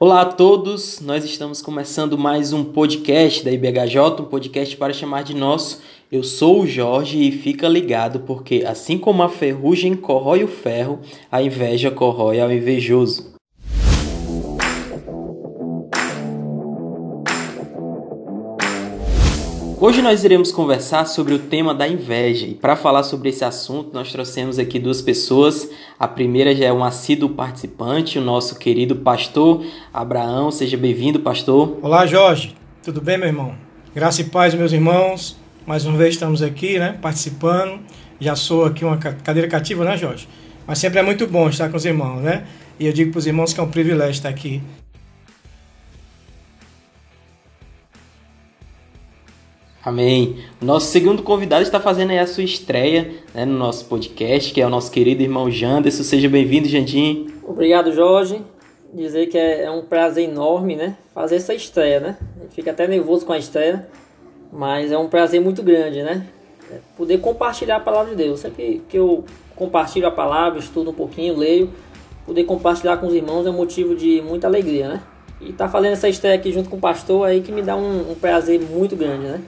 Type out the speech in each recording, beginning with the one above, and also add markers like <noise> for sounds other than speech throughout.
Olá a todos, nós estamos começando mais um podcast da IBHJ, um podcast para chamar de nosso. Eu sou o Jorge e fica ligado porque, assim como a ferrugem corrói o ferro, a inveja corrói ao invejoso. Hoje nós iremos conversar sobre o tema da inveja e para falar sobre esse assunto nós trouxemos aqui duas pessoas. A primeira já é um assíduo participante, o nosso querido pastor Abraão. Seja bem-vindo, pastor. Olá, Jorge. Tudo bem, meu irmão? Graça e paz, meus irmãos. Mais uma vez estamos aqui, né, participando. Já sou aqui uma cadeira cativa, né, Jorge? Mas sempre é muito bom estar com os irmãos, né? E eu digo para os irmãos que é um privilégio estar aqui Amém. Nosso segundo convidado está fazendo aí a sua estreia né, no nosso podcast, que é o nosso querido irmão Janderson. Seja bem-vindo, Jandim. Obrigado, Jorge. Dizer que é, é um prazer enorme, né? Fazer essa estreia, né? Fica até nervoso com a estreia, mas é um prazer muito grande, né? É poder compartilhar a palavra de Deus. Sempre que eu compartilho a palavra, estudo um pouquinho, leio, poder compartilhar com os irmãos é motivo de muita alegria, né? E tá fazendo essa estreia aqui junto com o pastor aí que me dá um, um prazer muito grande, né?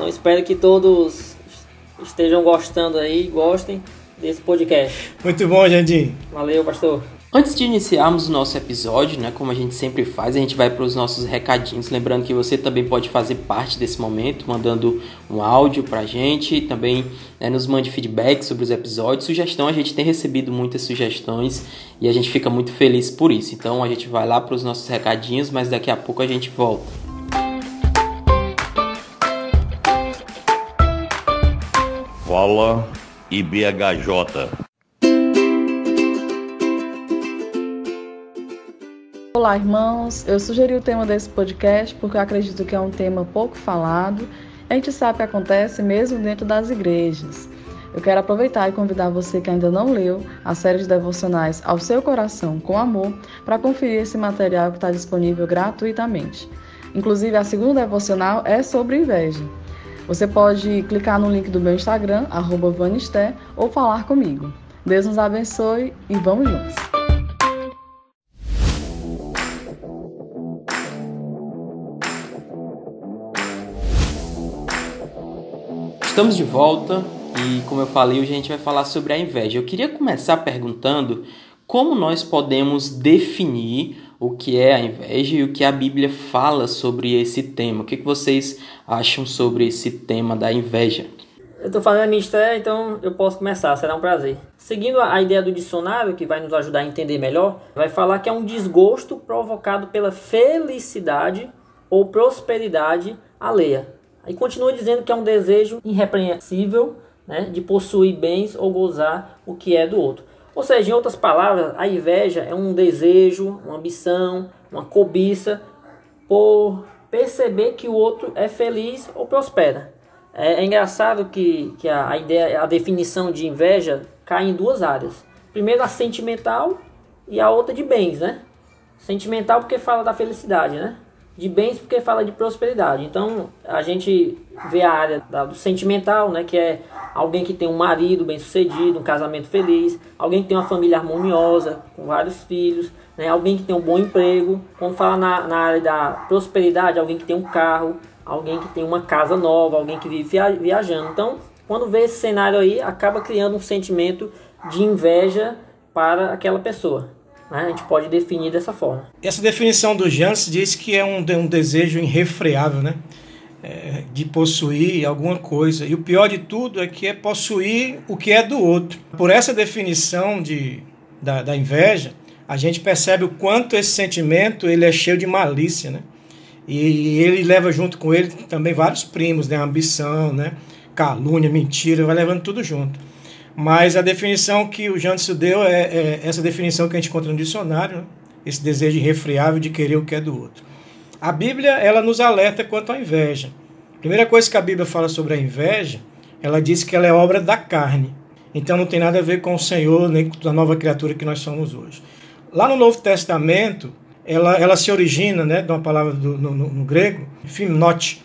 Então espero que todos estejam gostando aí, gostem desse podcast. Muito bom, Jandim. Valeu, pastor. Antes de iniciarmos o nosso episódio, né, como a gente sempre faz, a gente vai para os nossos recadinhos. Lembrando que você também pode fazer parte desse momento, mandando um áudio para a gente, também né, nos mande feedback sobre os episódios, sugestão. A gente tem recebido muitas sugestões e a gente fica muito feliz por isso. Então a gente vai lá para os nossos recadinhos, mas daqui a pouco a gente volta. Fala IBHJ. Olá, irmãos. Eu sugeri o tema desse podcast porque eu acredito que é um tema pouco falado. A gente sabe que acontece mesmo dentro das igrejas. Eu quero aproveitar e convidar você que ainda não leu a série de devocionais Ao Seu Coração com Amor para conferir esse material que está disponível gratuitamente. Inclusive, a segunda devocional é sobre inveja. Você pode clicar no link do meu Instagram, Vanisté, ou falar comigo. Deus nos abençoe e vamos juntos! Estamos de volta e, como eu falei, hoje a gente vai falar sobre a inveja. Eu queria começar perguntando como nós podemos definir o que é a inveja e o que a Bíblia fala sobre esse tema. O que vocês acham sobre esse tema da inveja? Eu estou fazendo a minha estreia, então eu posso começar, será um prazer. Seguindo a ideia do dicionário, que vai nos ajudar a entender melhor, vai falar que é um desgosto provocado pela felicidade ou prosperidade alheia. Aí continua dizendo que é um desejo irrepreensível né, de possuir bens ou gozar o que é do outro. Ou seja, em outras palavras, a inveja é um desejo, uma ambição, uma cobiça por perceber que o outro é feliz ou prospera. É, é engraçado que, que a, a, ideia, a definição de inveja cai em duas áreas. Primeiro a sentimental e a outra de bens, né? Sentimental porque fala da felicidade, né? De bens porque fala de prosperidade. Então a gente vê a área da, do sentimental, né? Que é alguém que tem um marido bem sucedido, um casamento feliz, alguém que tem uma família harmoniosa, com vários filhos, né? alguém que tem um bom emprego. Quando fala na, na área da prosperidade, alguém que tem um carro, alguém que tem uma casa nova, alguém que vive viajando. Então, quando vê esse cenário aí, acaba criando um sentimento de inveja para aquela pessoa. Né? A gente pode definir dessa forma. Essa definição do Janssen diz que é um, um desejo irrefreável, né? é, de possuir alguma coisa. E o pior de tudo é que é possuir o que é do outro. Por essa definição de, da, da inveja, a gente percebe o quanto esse sentimento ele é cheio de malícia, né? E ele leva junto com ele também vários primos, né? Ambição, né? Calúnia, mentira, vai levando tudo junto. Mas a definição que o Janderson deu é, é, essa definição que a gente encontra no dicionário, né? esse desejo irrefriável de querer o que é do outro. A Bíblia ela nos alerta quanto à inveja. A primeira coisa que a Bíblia fala sobre a inveja, ela diz que ela é obra da carne. Então não tem nada a ver com o Senhor nem com a nova criatura que nós somos hoje. Lá no Novo Testamento, ela, ela se origina né, de uma palavra do, no, no, no grego, fimnote,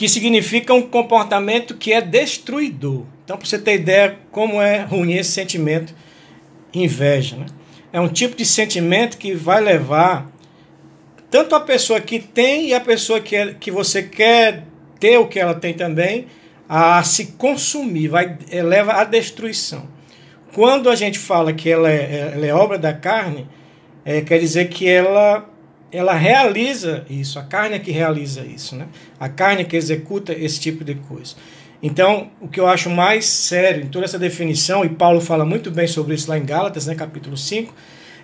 que significa um comportamento que é destruidor. Então, para você ter ideia como é ruim esse sentimento, inveja. Né? É um tipo de sentimento que vai levar tanto a pessoa que tem e a pessoa que, é, que você quer ter o que ela tem também, a se consumir, vai, é, leva à destruição. Quando a gente fala que ela é, ela é obra da carne, é, quer dizer que ela, ela realiza isso, a carne é que realiza isso, né? a carne é que executa esse tipo de coisa. Então, o que eu acho mais sério em toda essa definição, e Paulo fala muito bem sobre isso lá em Gálatas, né, capítulo 5,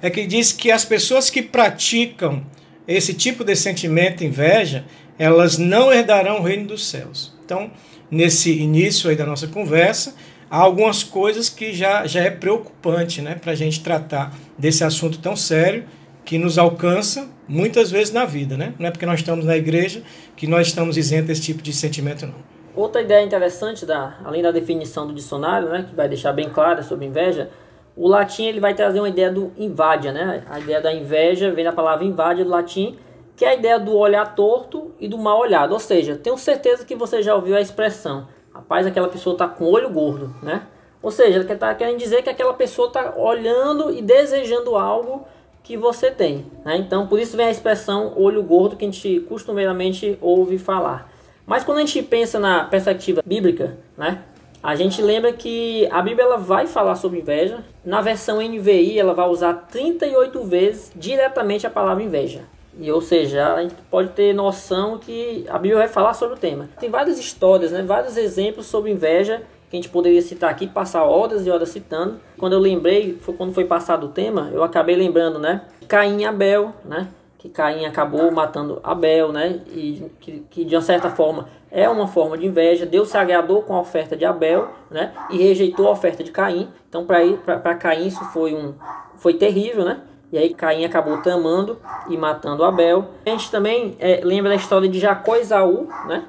é que diz que as pessoas que praticam esse tipo de sentimento, inveja, elas não herdarão o reino dos céus. Então, nesse início aí da nossa conversa, há algumas coisas que já, já é preocupante né, para a gente tratar desse assunto tão sério que nos alcança muitas vezes na vida. Né? Não é porque nós estamos na igreja que nós estamos isentos desse tipo de sentimento, não. Outra ideia interessante, da, além da definição do dicionário, né, que vai deixar bem clara sobre inveja, o latim ele vai trazer uma ideia do invadia, né? A ideia da inveja vem da palavra invadia do latim, que é a ideia do olhar torto e do mal olhado. Ou seja, tenho certeza que você já ouviu a expressão, rapaz, aquela pessoa está com olho gordo, né? Ou seja, ele está querendo dizer que aquela pessoa está olhando e desejando algo que você tem. Né? Então, por isso vem a expressão olho gordo que a gente costumeiramente ouve falar. Mas quando a gente pensa na perspectiva bíblica, né? A gente lembra que a Bíblia ela vai falar sobre inveja. Na versão NVI, ela vai usar 38 vezes diretamente a palavra inveja. E, ou seja, a gente pode ter noção que a Bíblia vai falar sobre o tema. Tem várias histórias, né, vários exemplos sobre inveja que a gente poderia citar aqui, passar horas e horas citando. Quando eu lembrei, foi quando foi passado o tema, eu acabei lembrando, né? Caim e Abel, né? Que Caim acabou matando Abel, né? E que, que de uma certa forma é uma forma de inveja. Deus se agradou com a oferta de Abel, né? E rejeitou a oferta de Caim. Então, para Caim, isso foi, um, foi terrível, né? E aí Caim acabou tamando e matando Abel. A gente também é, lembra da história de Jacó e Esaú, né?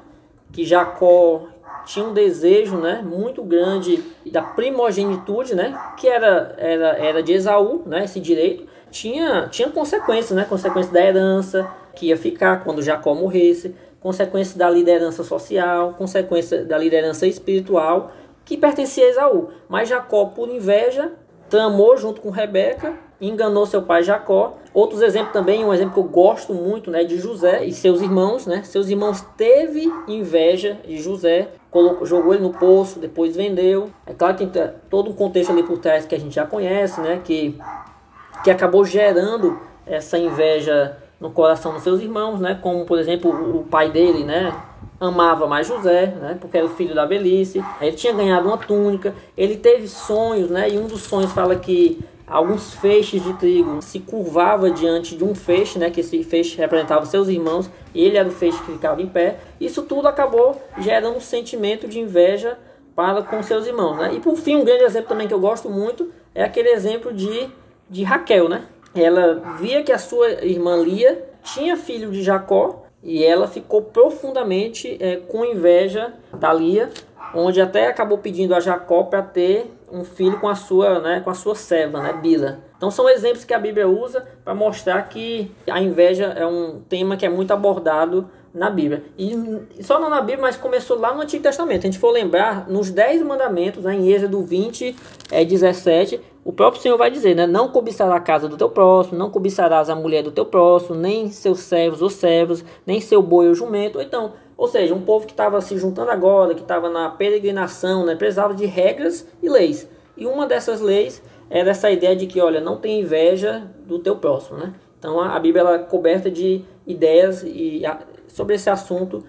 Que Jacó tinha um desejo, né, muito grande da primogenitude, né, que era, era, era de Esaú, né, esse direito. Tinha, tinha consequências, né, consequências da herança que ia ficar quando Jacó morresse consequência da liderança social, consequência da liderança espiritual que pertencia a Esaú. Mas Jacó, por inveja, tramou junto com Rebeca, enganou seu pai Jacó. Outros exemplos também, um exemplo que eu gosto muito, né, de José e seus irmãos, né? Seus irmãos teve inveja de José, colocou, jogou ele no poço, depois vendeu. É claro que tem todo um contexto ali por trás que a gente já conhece, né, que que acabou gerando essa inveja no coração dos seus irmãos, né? Como, por exemplo, o pai dele, né? Amava mais José, né? Porque era o filho da velhice. Ele tinha ganhado uma túnica. Ele teve sonhos, né? E um dos sonhos fala que alguns feixes de trigo se curvava diante de um feixe, né? Que esse feixe representava seus irmãos. Ele era o feixe que ficava em pé. Isso tudo acabou gerando um sentimento de inveja para com seus irmãos, né? E por fim, um grande exemplo também que eu gosto muito é aquele exemplo de, de Raquel, né? ela via que a sua irmã Lia tinha filho de Jacó e ela ficou profundamente é, com inveja da Lia, onde até acabou pedindo a Jacó para ter um filho com a sua, né, com a sua serva, né, Bila. Então são exemplos que a Bíblia usa para mostrar que a inveja é um tema que é muito abordado na Bíblia. E só não na Bíblia, mas começou lá no Antigo Testamento. A gente for lembrar, nos 10 mandamentos, né, em Êxodo 20, é, 17, o próprio Senhor vai dizer, né? Não cobiçarás a casa do teu próximo, não cobiçarás a mulher do teu próximo, nem seus servos ou servos, nem seu boi ou jumento. Então, ou seja, um povo que estava se juntando agora, que estava na peregrinação, né? Precisava de regras e leis. E uma dessas leis era essa ideia de que, olha, não tem inveja do teu próximo, né? Então a, Bíblia é coberta de ideias e, sobre esse assunto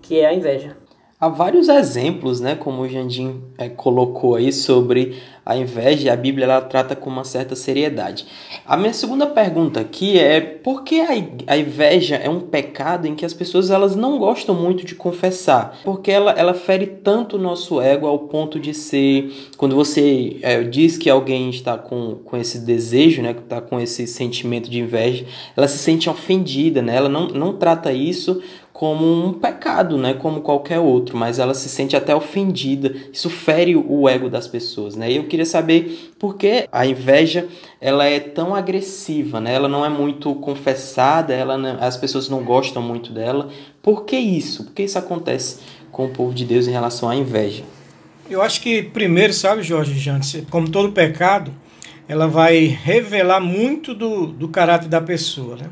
que é a inveja. Há vários exemplos, né, como o Jandim é, colocou aí, sobre a inveja a Bíblia ela trata com uma certa seriedade. A minha segunda pergunta aqui é por que a inveja é um pecado em que as pessoas elas não gostam muito de confessar? Porque ela, ela fere tanto o nosso ego ao ponto de ser, quando você é, diz que alguém está com, com esse desejo, né, que está com esse sentimento de inveja, ela se sente ofendida, né? ela não, não trata isso como um pecado, né, como qualquer outro, mas ela se sente até ofendida. Isso fere o ego das pessoas, né? E eu queria saber por que a inveja ela é tão agressiva, né? Ela não é muito confessada, ela não, as pessoas não gostam muito dela. Por que isso? Por que isso acontece com o povo de Deus em relação à inveja? Eu acho que primeiro, sabe, Jorge Jantes, como todo pecado, ela vai revelar muito do, do caráter da pessoa, né?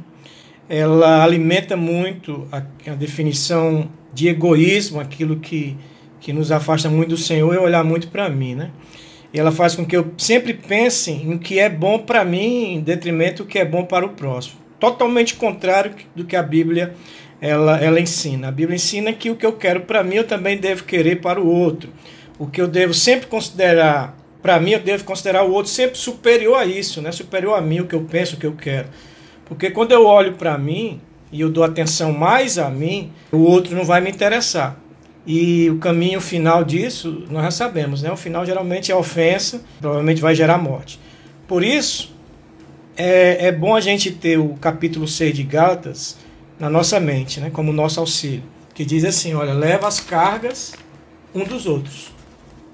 Ela alimenta muito a, a definição de egoísmo, aquilo que, que nos afasta muito do Senhor, é olhar muito para mim, né? E ela faz com que eu sempre pense em o que é bom para mim, em detrimento do que é bom para o próximo. Totalmente contrário do que a Bíblia ela, ela ensina. A Bíblia ensina que o que eu quero para mim, eu também devo querer para o outro. O que eu devo sempre considerar para mim, eu devo considerar o outro sempre superior a isso, né? superior a mim, o que eu penso, o que eu quero. Porque quando eu olho para mim e eu dou atenção mais a mim, o outro não vai me interessar. E o caminho final disso, nós já sabemos, né? O final geralmente é ofensa, provavelmente vai gerar morte. Por isso, é, é bom a gente ter o capítulo 6 de Gálatas na nossa mente, né? Como nosso auxílio. Que diz assim, olha, leva as cargas um dos outros.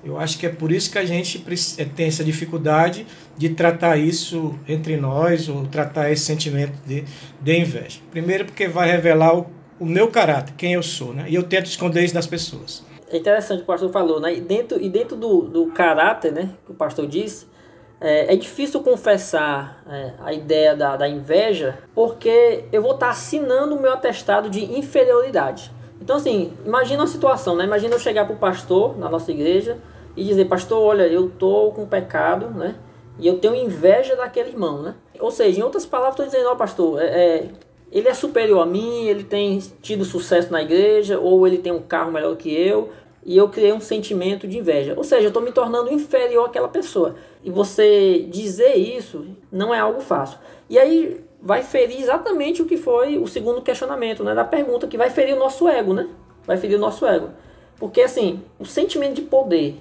Eu acho que é por isso que a gente é, tem essa dificuldade de tratar isso entre nós, ou tratar esse sentimento de, de inveja. Primeiro, porque vai revelar o, o meu caráter, quem eu sou, né? E eu tento esconder isso das pessoas. É interessante o que o pastor falou, né? E dentro, e dentro do, do caráter, né, que o pastor disse, é, é difícil confessar é, a ideia da, da inveja, porque eu vou estar assinando o meu atestado de inferioridade. Então, assim, imagina uma situação, né? Imagina eu chegar para o pastor na nossa igreja e dizer, pastor, olha, eu tô com pecado, né? E eu tenho inveja daquele irmão, né? Ou seja, em outras palavras, estou dizendo, ó, pastor, é, é, ele é superior a mim, ele tem tido sucesso na igreja, ou ele tem um carro melhor que eu, e eu criei um sentimento de inveja. Ou seja, eu estou me tornando inferior àquela pessoa. E você dizer isso não é algo fácil. E aí vai ferir exatamente o que foi o segundo questionamento, né? Da pergunta, que vai ferir o nosso ego, né? Vai ferir o nosso ego. Porque assim, o sentimento de poder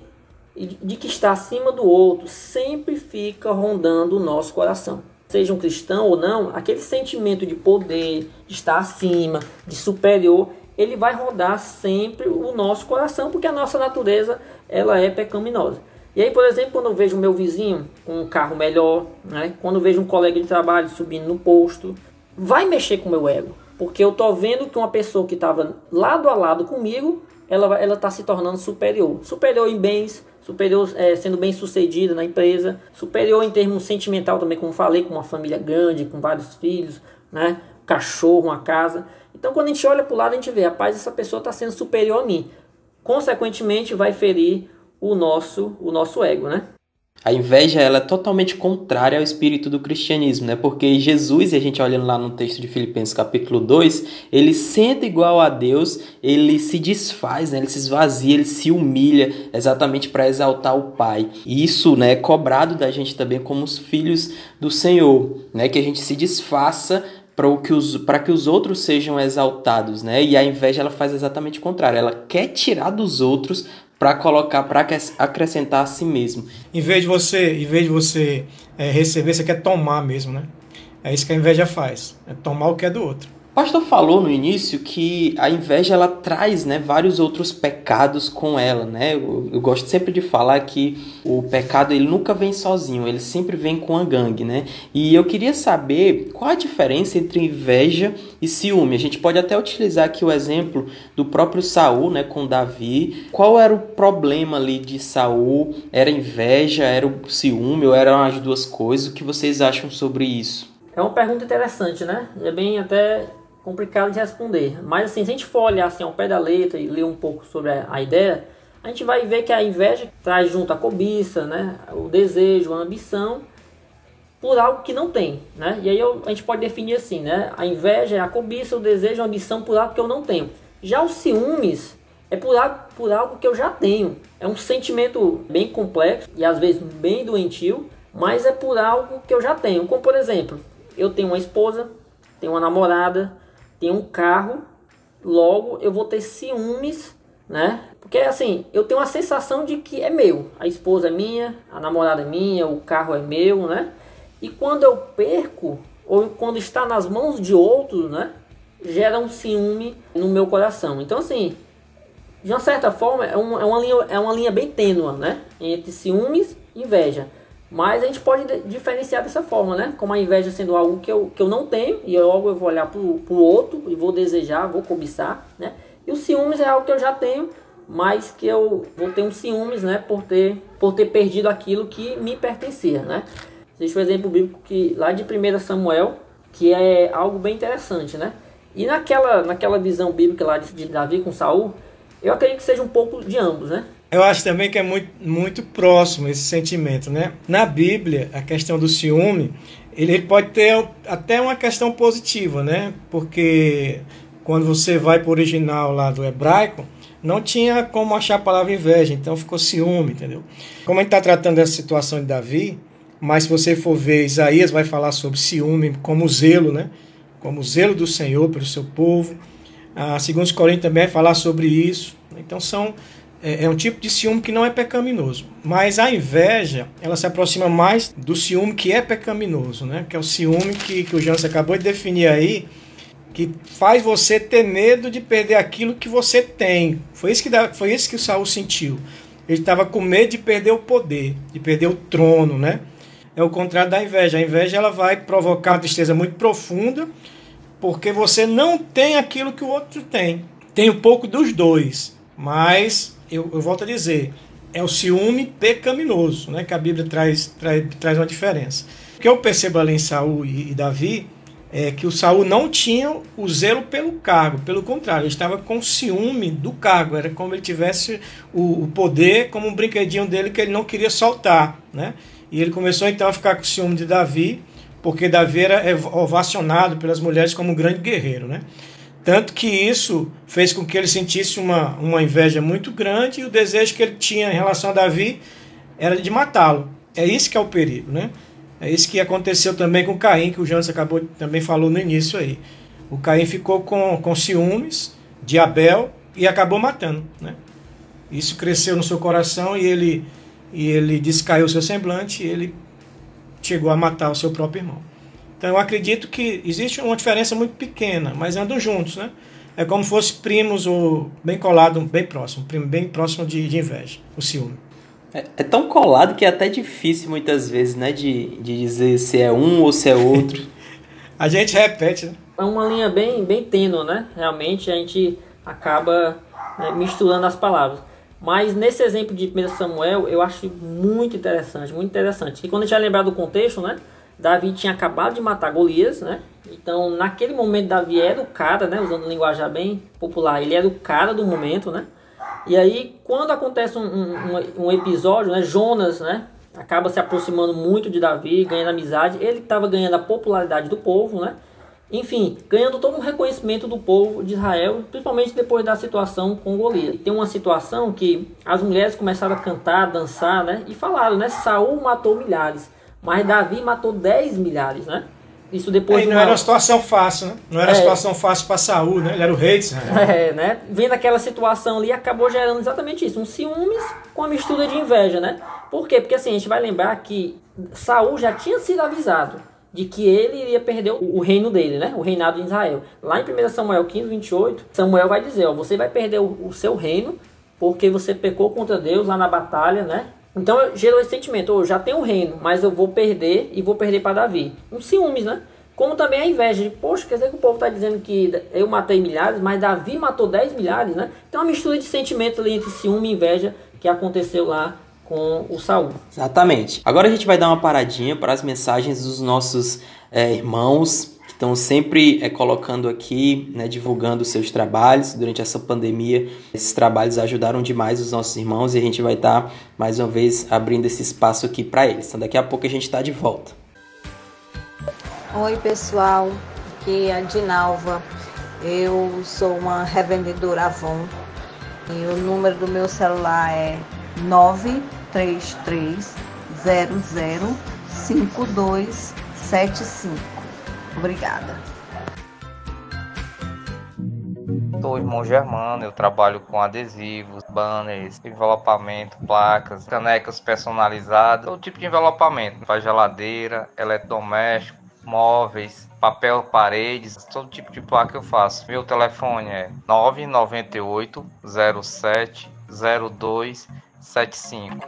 de que está acima do outro sempre fica rondando o nosso coração. Seja um cristão ou não, aquele sentimento de poder, de estar acima, de superior, ele vai rodar sempre o nosso coração, porque a nossa natureza ela é pecaminosa. E aí, por exemplo, quando eu vejo meu vizinho com um carro melhor, né? quando eu vejo um colega de trabalho subindo no posto, vai mexer com o meu ego. Porque eu tô vendo que uma pessoa que estava lado a lado comigo, ela ela está se tornando superior. Superior em bens, superior é, sendo bem sucedida na empresa, superior em termos sentimental também, como falei, com uma família grande, com vários filhos, né? cachorro, uma casa. Então quando a gente olha para o lado, a gente vê, rapaz, essa pessoa está sendo superior a mim. Consequentemente, vai ferir o nosso, o nosso ego, né? A inveja ela é totalmente contrária ao espírito do cristianismo, né? Porque Jesus, e a gente olhando lá no texto de Filipenses capítulo 2, ele sendo igual a Deus, ele se desfaz, né? ele se esvazia, ele se humilha exatamente para exaltar o Pai. E isso né, é cobrado da gente também como os filhos do Senhor, né? Que a gente se desfaça para que, os, que os outros sejam exaltados, né? E a inveja ela faz exatamente o contrário. Ela quer tirar dos outros para colocar, para acrescentar a si mesmo. Em vez de você, em vez de você é, receber, você quer tomar mesmo, né? É isso que a inveja faz, é tomar o que é do outro. O pastor falou no início que a inveja ela traz né, vários outros pecados com ela. Né? Eu, eu, gosto sempre de falar que o pecado ele nunca vem sozinho, ele sempre vem com a gangue. Né? E eu queria saber qual a diferença entre inveja e ciúme. A gente pode até utilizar aqui o exemplo do próprio Saul né, com Davi. Qual era o problema ali de Saul? Era inveja, era o ciúme ou eram as duas coisas? O que vocês acham sobre isso? É uma pergunta interessante, né? É bem até complicado de responder. Mas assim, se a gente for olhar assim, ao pé da letra e ler um pouco sobre a, a ideia, a gente vai ver que a inveja traz junto a cobiça, né? o desejo, a ambição, por algo que não tem. Né? E aí eu, a gente pode definir assim, né? A inveja é a cobiça, o desejo, a ambição por algo que eu não tenho. Já os ciúmes é por algo, por algo que eu já tenho. É um sentimento bem complexo e às vezes bem doentio, mas é por algo que eu já tenho. Como por exemplo, eu tenho uma esposa, tenho uma namorada, tem um carro, logo eu vou ter ciúmes, né? Porque assim, eu tenho a sensação de que é meu. A esposa é minha, a namorada é minha, o carro é meu, né? E quando eu perco, ou quando está nas mãos de outros, né? Gera um ciúme no meu coração. Então, assim, de uma certa forma, é uma, é uma, linha, é uma linha bem tênua, né? Entre ciúmes e inveja. Mas a gente pode diferenciar dessa forma, né? Como a inveja sendo algo que eu, que eu não tenho, e logo eu vou olhar para o outro e vou desejar, vou cobiçar, né? E o ciúmes é algo que eu já tenho, mas que eu vou ter um ciúmes, né? Por ter, por ter perdido aquilo que me pertencia, né? Existe um exemplo bíblico que lá de 1 Samuel, que é algo bem interessante, né? E naquela, naquela visão bíblica lá de, de Davi com Saul, eu acredito que seja um pouco de ambos, né? Eu acho também que é muito, muito próximo esse sentimento, né? Na Bíblia, a questão do ciúme, ele, pode ter até uma questão positiva, né? Porque quando você vai para o original lá do hebraico, não tinha como achar a palavra inveja, então ficou ciúme, entendeu? Como a gente está tratando dessa situação de Davi, mas se você for ver, Isaías vai falar sobre ciúme como zelo, né? Como zelo do Senhor pelo seu povo. A segundo Coríntios também vai falar sobre isso. Então são é, é, um tipo de ciúme que não é pecaminoso. Mas a inveja, ela se aproxima mais do ciúme que é pecaminoso, né? Que é o ciúme que, que o Jansen acabou de definir aí, que faz você ter medo de perder aquilo que você tem. Foi isso que, foi isso que o Saul sentiu. Ele estava com medo de perder o poder, de perder o trono, né? É o contrário da inveja. A inveja ela vai provocar uma tristeza muito profunda, porque você não tem aquilo que o outro tem. Tem um pouco dos dois, mas eu, eu volto a dizer, é o ciúme pecaminoso, né? Que a Bíblia traz, traz, traz uma diferença. O que eu percebo ali em Saul e, e Davi é que o Saul não tinha o zelo pelo cargo, pelo contrário, ele estava com ciúme do cargo, era como ele tivesse o, o, poder como um brinquedinho dele que ele não queria soltar, né? E ele começou então a ficar com ciúme de Davi, porque Davi era ovacionado pelas mulheres como um grande guerreiro, né? Tanto que isso fez com que ele sentisse uma, uma inveja muito grande e o desejo que ele tinha em relação a Davi era de matá-lo. É isso que é o perigo, né? É isso que aconteceu também com Caim, que o Jansen acabou também falou no início aí. O Caim ficou com, com ciúmes de Abel e acabou matando, né? Isso cresceu no seu coração e ele e ele descaiu seu semblante e ele chegou a matar o seu próprio irmão. Então eu acredito que existe uma diferença muito pequena, mas andam juntos, né? É como se fossem primos ou bem colado, bem próximo, bem próximo de, de inveja, o ciúme. É, é, tão colado que é até difícil muitas vezes, né? De, de dizer se é um ou se é outro. <laughs> a gente repete, né? É uma linha bem, bem tênue, né? Realmente a gente acaba né, misturando as palavras. Mas nesse exemplo de 1 Samuel, eu acho muito interessante, muito interessante. E quando a gente vai lembrar do contexto, né? Davi tinha acabado de matar Golias, né? Então, naquele momento, Davi era o cara, né? Usando linguagem bem popular, ele era o cara do momento, né? E aí, quando acontece um, um, um episódio, né? Jonas, né? Acaba se aproximando muito de Davi, ganhando amizade. Ele estava ganhando a popularidade do povo, né? Enfim, ganhando todo um reconhecimento do povo de Israel, principalmente depois da situação com Golias. Tem uma situação que as mulheres começaram a cantar, dançar, né? E falaram, né? Saul matou milhares, mas Davi matou 10 milhares, né? Isso depois. É, não uma... era uma situação fácil, né? Não era é. uma situação fácil para Saul, né? Ele era o rei de Israel. É, né? Vendo aquela situação ali, acabou gerando exatamente isso, um ciúmes com a mistura de inveja, né? Por quê? Porque assim, a gente vai lembrar que Saul já tinha sido avisado de que ele iria perder o, reino dele, né? O reinado de Israel. Lá em 1 Samuel 15, 28, Samuel vai dizer, ó, você vai perder o, o seu reino porque você pecou contra Deus lá na batalha, né? Então gerou esse sentimento, oh, já tenho o reino, mas eu vou perder e vou perder para Davi. Um ciúmes, né? Como também a inveja de, poxa, quer dizer que o povo está dizendo que eu matei milhares, mas Davi matou 10 milhares, né? Então uma mistura de sentimentos ali entre ciúme e inveja que aconteceu lá com o Saul. Exatamente. Agora a gente vai dar uma paradinha para as mensagens dos nossos é, irmãos que estão sempre é, colocando aqui, né, divulgando seus trabalhos durante essa pandemia. Esses trabalhos ajudaram demais os nossos irmãos e a gente vai estar tá, mais uma vez abrindo esse espaço aqui para eles. Então daqui a pouco a gente está de volta. Oi pessoal, aqui é a Dinalva. Eu sou uma revendedora Avon e o número do meu celular é 933005275. Obrigada. Sou irmão Germano, eu trabalho com adesivos, banners, envelopamento, placas, canecas personalizadas, todo tipo de envelopamento, faz geladeira, eletrodoméstico, móveis, papel paredes, todo tipo de placa eu faço. Meu telefone é 998 07 02 75.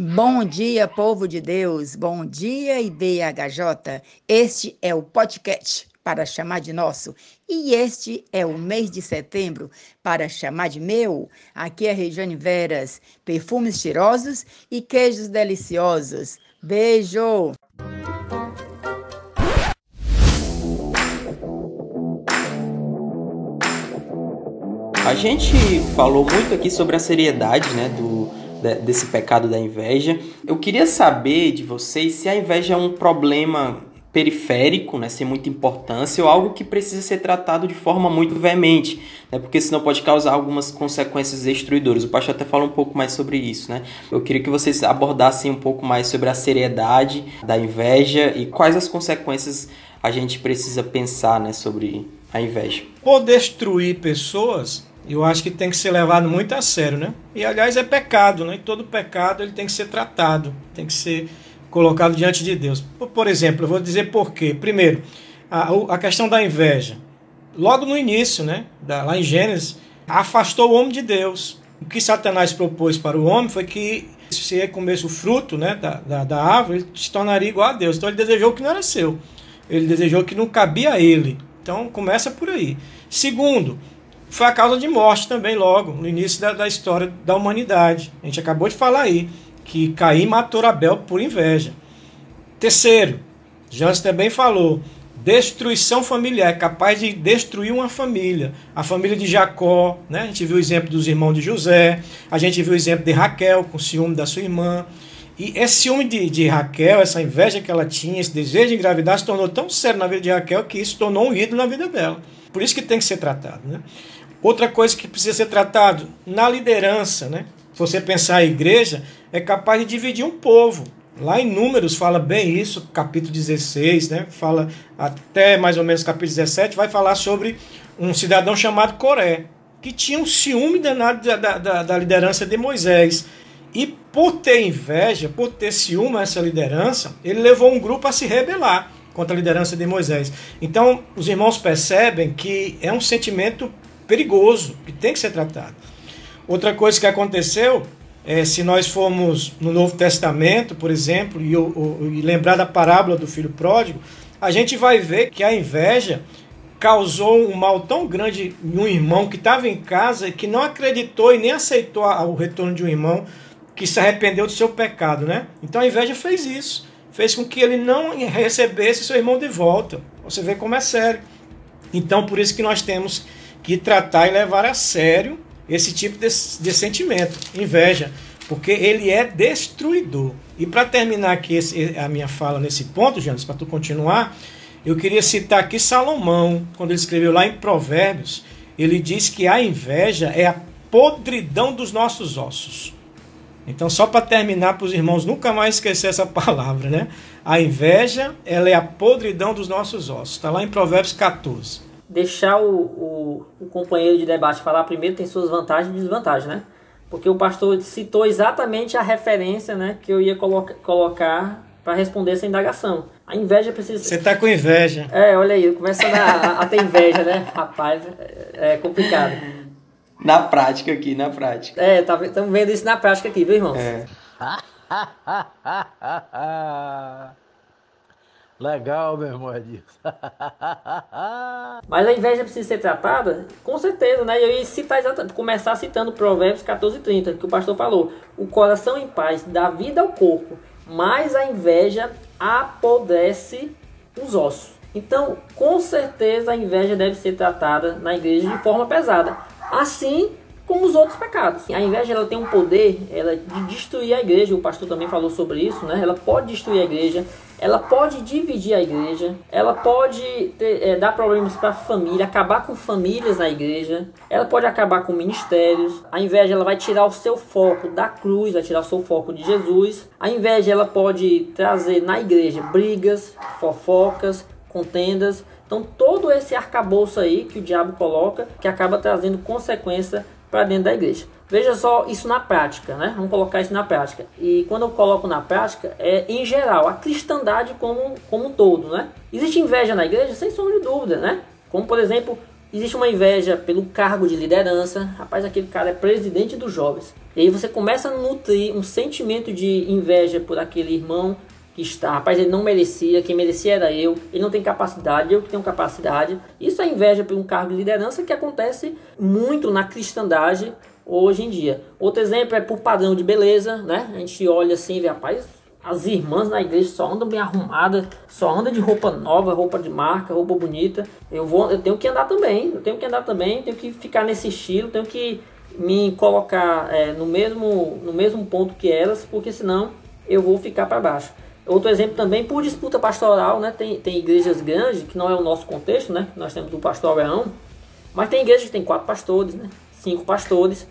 Bom dia, povo de Deus. Bom dia, IBHJ. Este é o podcast para chamar de nosso e este é o mês de setembro para chamar de meu. Aqui é Regiane Veras, perfumes cheirosos e queijos deliciosos. Beijo. A gente falou muito aqui sobre a seriedade, né, do desse pecado da inveja. Eu queria saber de vocês se a inveja é um problema periférico, né, sem muita importância, ou algo que precisa ser tratado de forma muito veemente, né, porque senão pode causar algumas consequências destruidoras. O pastor até fala um pouco mais sobre isso. Né? Eu queria que vocês abordassem um pouco mais sobre a seriedade da inveja e quais as consequências a gente precisa pensar né, sobre a inveja. Por destruir pessoas, eu acho que tem que ser levado muito a sério, né? E aliás é pecado, né? E todo pecado ele tem que ser tratado, tem que ser colocado diante de Deus. Por exemplo, eu vou dizer por quê. Primeiro, a, a questão da inveja. Logo no início, né? Da, lá em Gênesis, afastou o homem de Deus. O que Satanás propôs para o homem foi que se ele comesse o fruto né, da, da, da árvore, ele se tornaria igual a Deus. Então ele desejou o que não era seu. Ele desejou que não cabia a ele. Então começa por aí. Segundo, foi a causa de morte também, logo, no início da, da história da humanidade. A gente acabou de falar aí que Caim matou Abel por inveja. Terceiro, Jansen também falou, destruição familiar, é capaz de destruir uma família. A família de Jacó, né? a gente viu o exemplo dos irmãos de José, a gente viu o exemplo de Raquel com ciúme da sua irmã. E esse ciúme de, de Raquel, essa inveja que ela tinha, esse desejo de engravidar, se tornou tão sério na vida de Raquel que isso tornou um ídolo na vida dela. Por isso que tem que ser tratado. Né? Outra coisa que precisa ser tratado na liderança, né? Se você pensar a igreja, é capaz de dividir um povo. Lá em Números fala bem isso, capítulo 16, né? Fala até mais ou menos capítulo 17, vai falar sobre um cidadão chamado Coré, que tinha um ciúme danado da, da, da liderança de Moisés. E por ter inveja, por ter ciúme a essa liderança, ele levou um grupo a se rebelar contra a liderança de Moisés. Então, os irmãos percebem que é um sentimento perigoso, que tem que ser tratado. Outra coisa que aconteceu, é, se nós formos no Novo Testamento, por exemplo, e, e lembrar da parábola do filho pródigo, a gente vai ver que a inveja causou um mal tão grande em um irmão que estava em casa e que não acreditou e nem aceitou o retorno de um irmão que se arrependeu do seu pecado, né? Então a inveja fez isso, fez com que ele não recebesse seu irmão de volta. Você vê como é sério. Então por isso que nós temos que tratar e levar a sério esse tipo de, de sentimento, inveja, porque ele é destruidor. E para terminar aqui esse, a minha fala nesse ponto, Janes, para tu continuar, eu queria citar aqui Salomão, quando ele escreveu lá em Provérbios, ele diz que a inveja é a podridão dos nossos ossos. Então, só para terminar, para os irmãos nunca mais esquecer essa <laughs> palavra, né? A inveja, ela é a podridão dos nossos ossos. Está lá em Provérbios 14 deixar o, o, o, companheiro de debate falar primeiro tem suas vantagens e desvantagens, né? Porque o pastor citou exatamente a referência né, que eu ia coloca, colocar para responder essa indagação. A inveja precisa. Você tá com inveja. É, olha aí, começando a, a ter inveja, né? Rapaz, é, é complicado. Na prática aqui, na prática. É, estamos tá, vendo isso na prática aqui, viu, irmão? É. <laughs> Legal, meu irmão Edilson. <laughs> Mas a inveja precisa ser tratada? Com certeza, né? Eu ia citar começar citando Provérbios 14 30, que o pastor falou. O coração em paz dá vida ao corpo, mas a inveja apodrece os ossos. Então, com certeza a inveja deve ser tratada na igreja de forma pesada. Assim como os outros pecados. A inveja ela tem um poder ela, de destruir a igreja. O pastor também falou sobre isso, né? Ela pode destruir a igreja, ela pode dividir a igreja, ela pode ter, é, dar problemas para a família, acabar com famílias na igreja, ela pode acabar com ministérios. A inveja ela vai tirar o seu foco da cruz, vai tirar o seu foco de Jesus. A inveja ela pode trazer na igreja brigas, fofocas, contendas. Então todo esse arcabouço aí que o diabo coloca, que acaba trazendo consequência para dentro da igreja. Veja só isso na prática, né? Vamos colocar isso na prática. E quando eu coloco na prática, é em geral, a cristandade como, como um todo, né? Existe inveja na igreja? Sem sombra de dúvida, né? Como, por exemplo, existe uma inveja pelo cargo de liderança. Rapaz, aquele cara é presidente dos jovens. E aí você começa a nutrir um sentimento de inveja por aquele irmão que está, rapaz, ele não merecia, quem merecia era eu, ele não tem capacidade, eu que tenho capacidade. Isso é inveja por um cargo de liderança que acontece muito na cristandade hoje em dia. Outro exemplo é por padrão de beleza, né? A gente olha assim e vê, rapaz, as irmãs na igreja só andam bem arrumadas, só andam de roupa nova, roupa de marca, roupa bonita. Eu vou, eu tenho que andar também, eu tenho que andar também, tenho que ficar nesse estilo, tenho que me colocar é, no mesmo no mesmo ponto que elas, porque senão eu vou ficar para baixo. Outro exemplo também por disputa pastoral, né? Tem, tem igrejas grandes, que não é o nosso contexto, né? Nós temos o pastor Abraão, mas tem igrejas que tem quatro pastores, né? Cinco pastores.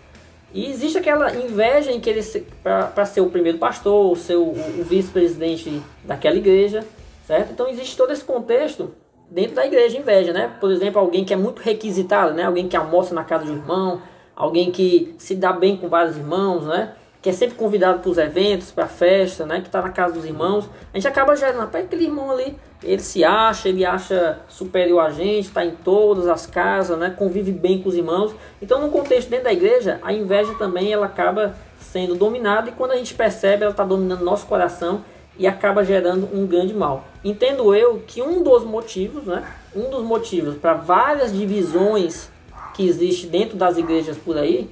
E existe aquela inveja em que ele para ser o primeiro pastor, ser o, o vice-presidente daquela igreja, certo? Então existe todo esse contexto dentro da igreja, inveja, né? Por exemplo, alguém que é muito requisitado, né? Alguém que almoça na casa do irmão, alguém que se dá bem com vários irmãos, né? Que é sempre convidado para os eventos, para a festa, né? Que está na casa dos irmãos. A gente acaba gerando, rapaz, aquele irmão ali, ele se acha, ele acha superior a gente, está em todas as casas, né? Convive bem com os irmãos. Então, no contexto dentro da igreja, a inveja também ela acaba sendo dominada e quando a gente percebe, ela está dominando nosso coração e acaba gerando um grande mal. Entendo eu que um dos motivos, né? Um dos motivos para várias divisões que existe dentro das igrejas por aí,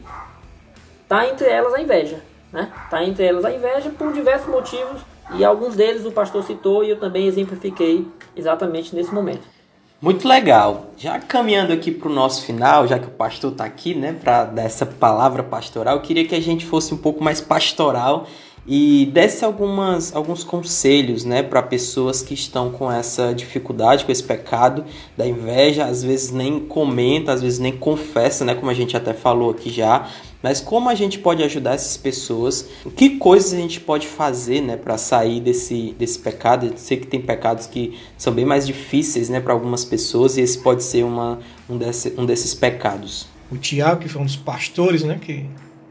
tá entre elas a inveja, né? Tá entre elas a inveja por diversos motivos e alguns deles o pastor citou e eu também exemplifiquei exatamente nesse momento. Muito legal. Já caminhando aqui para o nosso final, já que o pastor está aqui, né, para dar essa palavra pastoral, eu queria que a gente fosse um pouco mais pastoral e desse algumas, alguns conselhos né, para pessoas que estão com essa dificuldade, com esse pecado da inveja, às vezes nem comenta, às vezes nem confessa, né, como a gente até falou aqui já, mas como a gente pode ajudar essas pessoas, que coisas a gente pode fazer né, para sair desse, desse pecado. Eu sei que tem pecados que são bem mais difíceis né, para algumas pessoas e esse pode ser uma, um, desse, um desses pecados. O Tiago, que foi um dos pastores né, que,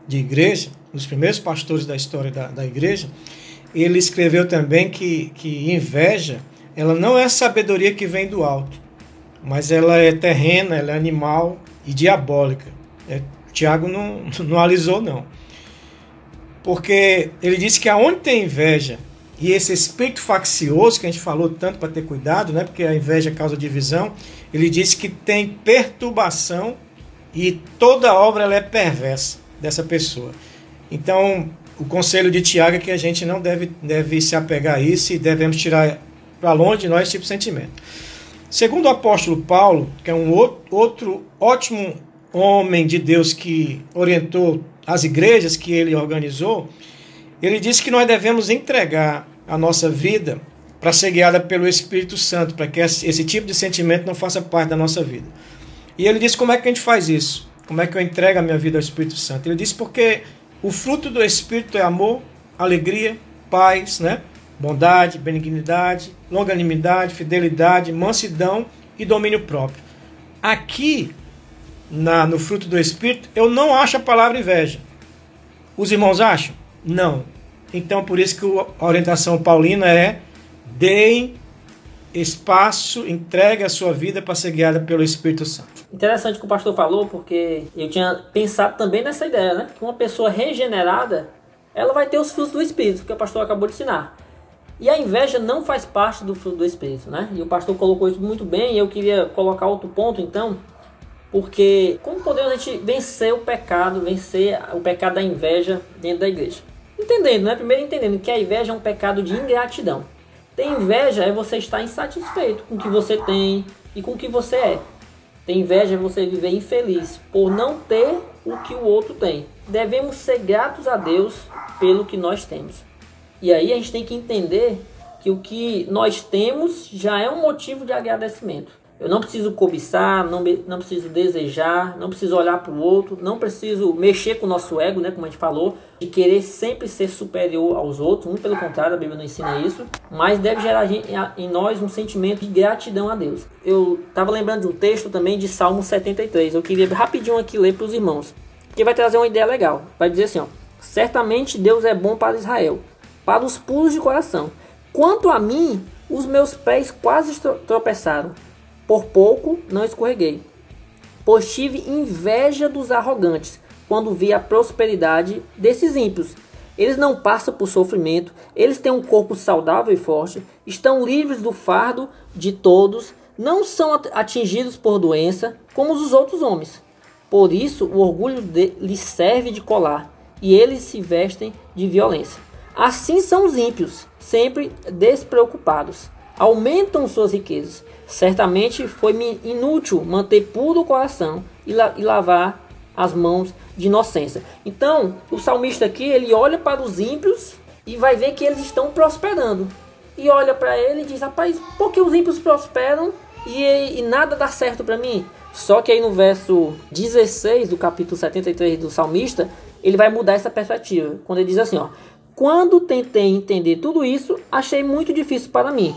de igreja, dos primeiros pastores da história da, da igreja, ele escreveu também que, que inveja ela não é sabedoria que vem do alto, mas ela é terrena, ela é animal e diabólica. É, Tiago não, <laughs> não alisou, não. Porque ele disse que aonde tem inveja e esse espírito faccioso que a gente falou tanto para ter cuidado, né? Porque a inveja causa divisão. Ele disse que tem perturbação e toda obra ela é perversa dessa pessoa. Então, o conselho de Tiago é que a gente não deve, deve se apegar a isso e devemos tirar para longe de nós esse tipo de sentimento. Segundo o apóstolo Paulo, que é um outro ótimo homem de Deus que orientou as igrejas que ele organizou, ele disse que nós devemos entregar a nossa vida para ser guiada pelo Espírito Santo, para que esse tipo de sentimento não faça parte da nossa vida. E ele disse como é que a gente faz isso? Como é que eu entrego a minha vida ao Espírito Santo? Ele disse porque o fruto do Espírito é amor, alegria, paz, né? bondade, benignidade, longanimidade, fidelidade, mansidão e domínio próprio. Aqui, na, no fruto do Espírito, eu não acho a palavra inveja. Os irmãos acham? Não. Então, por isso que a orientação paulina é deem espaço, entregue a sua vida para ser guiada pelo Espírito Santo. Interessante o que o pastor falou, porque eu tinha pensado também nessa ideia, né? Que uma pessoa regenerada, ela vai ter os frutos do Espírito, que o pastor acabou de ensinar. E a inveja não faz parte do fruto do Espírito, né? E o pastor colocou isso muito bem, e eu queria colocar outro ponto, então, porque como podemos a gente vencer o pecado, vencer o pecado da inveja dentro da igreja? Entendendo, né? Primeiro entendendo que a inveja é um pecado de ingratidão. Ter inveja é você estar insatisfeito com o que você tem e com o que você é. Ter inveja é você viver infeliz por não ter o que o outro tem. Devemos ser gratos a Deus pelo que nós temos. E aí a gente tem que entender que o que nós temos já é um motivo de agradecimento. Eu não preciso cobiçar, não, não preciso desejar, não preciso olhar para o outro, não preciso mexer com o nosso ego, né, como a gente falou, de querer sempre ser superior aos outros. Muito pelo contrário, a Bíblia não ensina isso, mas deve gerar em nós um sentimento de gratidão a Deus. Eu estava lembrando de um texto também de Salmo 73. Eu queria rapidinho aqui ler para os irmãos, que vai trazer uma ideia legal. Vai dizer assim: ó, certamente Deus é bom para Israel, para os puros de coração. Quanto a mim, os meus pés quase tropeçaram por pouco não escorreguei, pois tive inveja dos arrogantes quando vi a prosperidade desses ímpios. Eles não passam por sofrimento, eles têm um corpo saudável e forte, estão livres do fardo de todos, não são atingidos por doença como os outros homens. Por isso, o orgulho lhes serve de colar e eles se vestem de violência. Assim são os ímpios, sempre despreocupados. Aumentam suas riquezas. Certamente foi-me inútil manter puro o coração e, la e lavar as mãos de inocência. Então, o salmista aqui, ele olha para os ímpios e vai ver que eles estão prosperando. E olha para ele e diz: Rapaz, por que os ímpios prosperam e, e nada dá certo para mim? Só que aí no verso 16 do capítulo 73 do salmista, ele vai mudar essa perspectiva. Quando ele diz assim: ó, Quando tentei entender tudo isso, achei muito difícil para mim.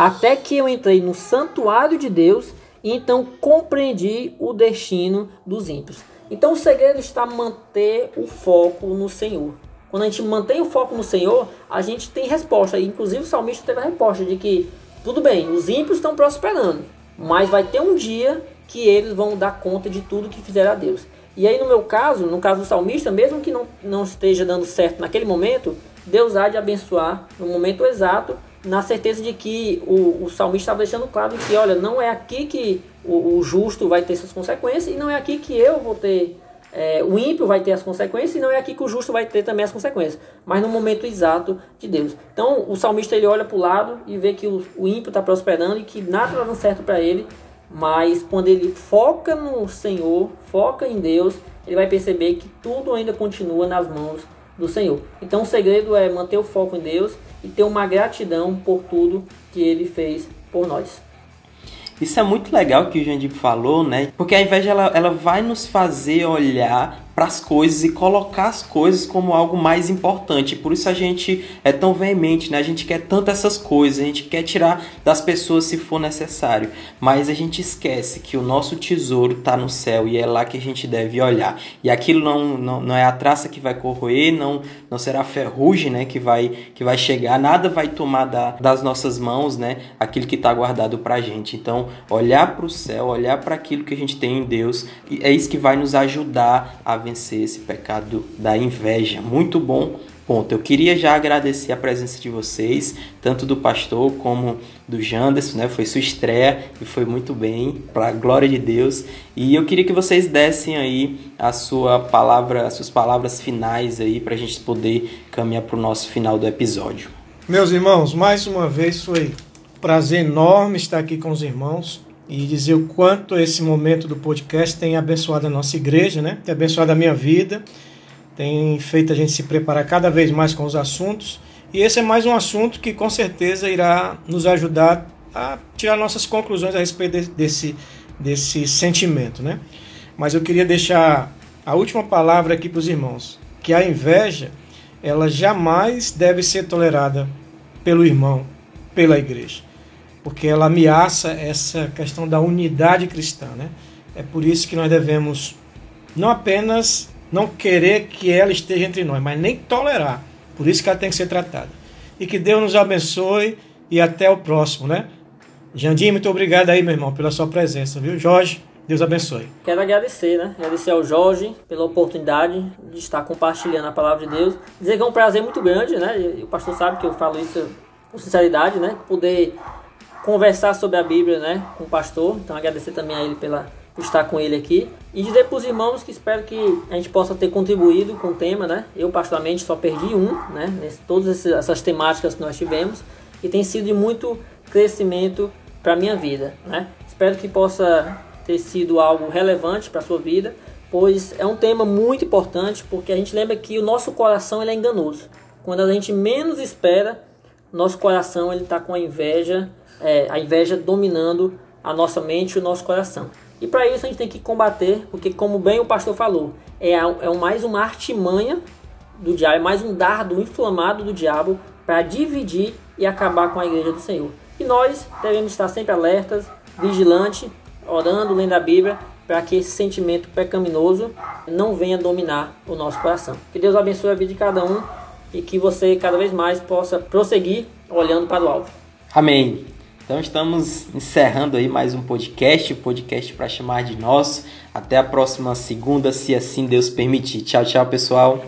Até que eu entrei no santuário de Deus e então compreendi o destino dos ímpios. Então o segredo está manter o foco no Senhor. Quando a gente mantém o foco no Senhor, a gente tem resposta. Inclusive o salmista teve a resposta de que, tudo bem, os ímpios estão prosperando, mas vai ter um dia que eles vão dar conta de tudo que fizeram a Deus. E aí no meu caso, no caso do salmista, mesmo que não, não esteja dando certo naquele momento, Deus há de abençoar no momento exato, na certeza de que o, o salmista estava deixando claro que, olha, não é aqui que o, o justo vai ter suas consequências e não é aqui que eu vou ter é, o ímpio vai ter as consequências e não é aqui que o justo vai ter também as consequências, mas no momento exato de Deus. Então o salmista ele olha para o lado e vê que o, o ímpio está prosperando e que nada está dando certo para ele, mas quando ele foca no Senhor, foca em Deus, ele vai perceber que tudo ainda continua nas mãos do Senhor. Então o segredo é manter o foco em Deus e ter uma gratidão por tudo que ele fez por nós. Isso é muito legal que o Jandir falou, né? Porque a inveja ela, ela vai nos fazer olhar para as coisas e colocar as coisas como algo mais importante. Por isso a gente é tão veemente, né? A gente quer tanto essas coisas, a gente quer tirar das pessoas se for necessário, mas a gente esquece que o nosso tesouro está no céu e é lá que a gente deve olhar. E aquilo não, não, não é a traça que vai corroer, não, não será a ferrugem, né? Que vai, que vai chegar, nada vai tomar da, das nossas mãos, né? Aquilo que está guardado para a gente. Então, olhar para o céu, olhar para aquilo que a gente tem em Deus, é isso que vai nos ajudar a vencer vencer esse pecado da inveja. Muito bom ponto. Eu queria já agradecer a presença de vocês, tanto do pastor como do Janderson, né? Foi sua estreia e foi muito bem, para a glória de Deus. E eu queria que vocês dessem aí a sua palavra, as suas palavras finais aí para a gente poder caminhar para o nosso final do episódio. Meus irmãos, mais uma vez foi prazer enorme estar aqui com os irmãos e dizer o quanto esse momento do podcast tem abençoado a nossa igreja, né? Tem abençoado a minha vida, tem feito a gente se preparar cada vez mais com os assuntos. E esse é mais um assunto que com certeza irá nos ajudar a tirar nossas conclusões a respeito desse, desse sentimento, né? Mas eu queria deixar a última palavra aqui para os irmãos, que a inveja, ela jamais deve ser tolerada pelo irmão, pela igreja porque ela ameaça essa questão da unidade cristã. Né? É por isso que nós devemos não apenas não querer que ela esteja entre nós, mas nem tolerar. Por isso que ela tem que ser tratada. E que Deus nos abençoe e até o próximo, né? Jandim, muito obrigado aí, meu irmão, pela sua presença, viu? Jorge, Deus abençoe. Quero agradecer, né? Agradecer ao Jorge pela oportunidade de estar compartilhando a palavra de Deus. Dizer que é um prazer muito grande, né? O pastor sabe que eu falo isso com sinceridade, né? Poder conversar sobre a Bíblia né, com o pastor. Então agradecer também a ele pela, por estar com ele aqui. E dizer para os irmãos que espero que a gente possa ter contribuído com o tema. Né? Eu, particularmente, só perdi um, né, nesse, todas essas temáticas que nós tivemos. E tem sido de muito crescimento para minha vida. Né? Espero que possa ter sido algo relevante para sua vida, pois é um tema muito importante, porque a gente lembra que o nosso coração ele é enganoso. Quando a gente menos espera, nosso coração ele está com a inveja é, a inveja dominando a nossa mente e o nosso coração. E para isso a gente tem que combater, porque como bem o pastor falou, é, é mais uma artimanha do diabo, é mais um dardo inflamado do diabo para dividir e acabar com a igreja do Senhor. E nós devemos estar sempre alertas, vigilantes, orando, lendo a Bíblia, para que esse sentimento pecaminoso não venha dominar o nosso coração. Que Deus abençoe a vida de cada um e que você cada vez mais possa prosseguir olhando para o alvo. Amém. Então estamos encerrando aí mais um podcast, podcast para chamar de nosso. Até a próxima segunda, se assim Deus permitir. Tchau, tchau, pessoal.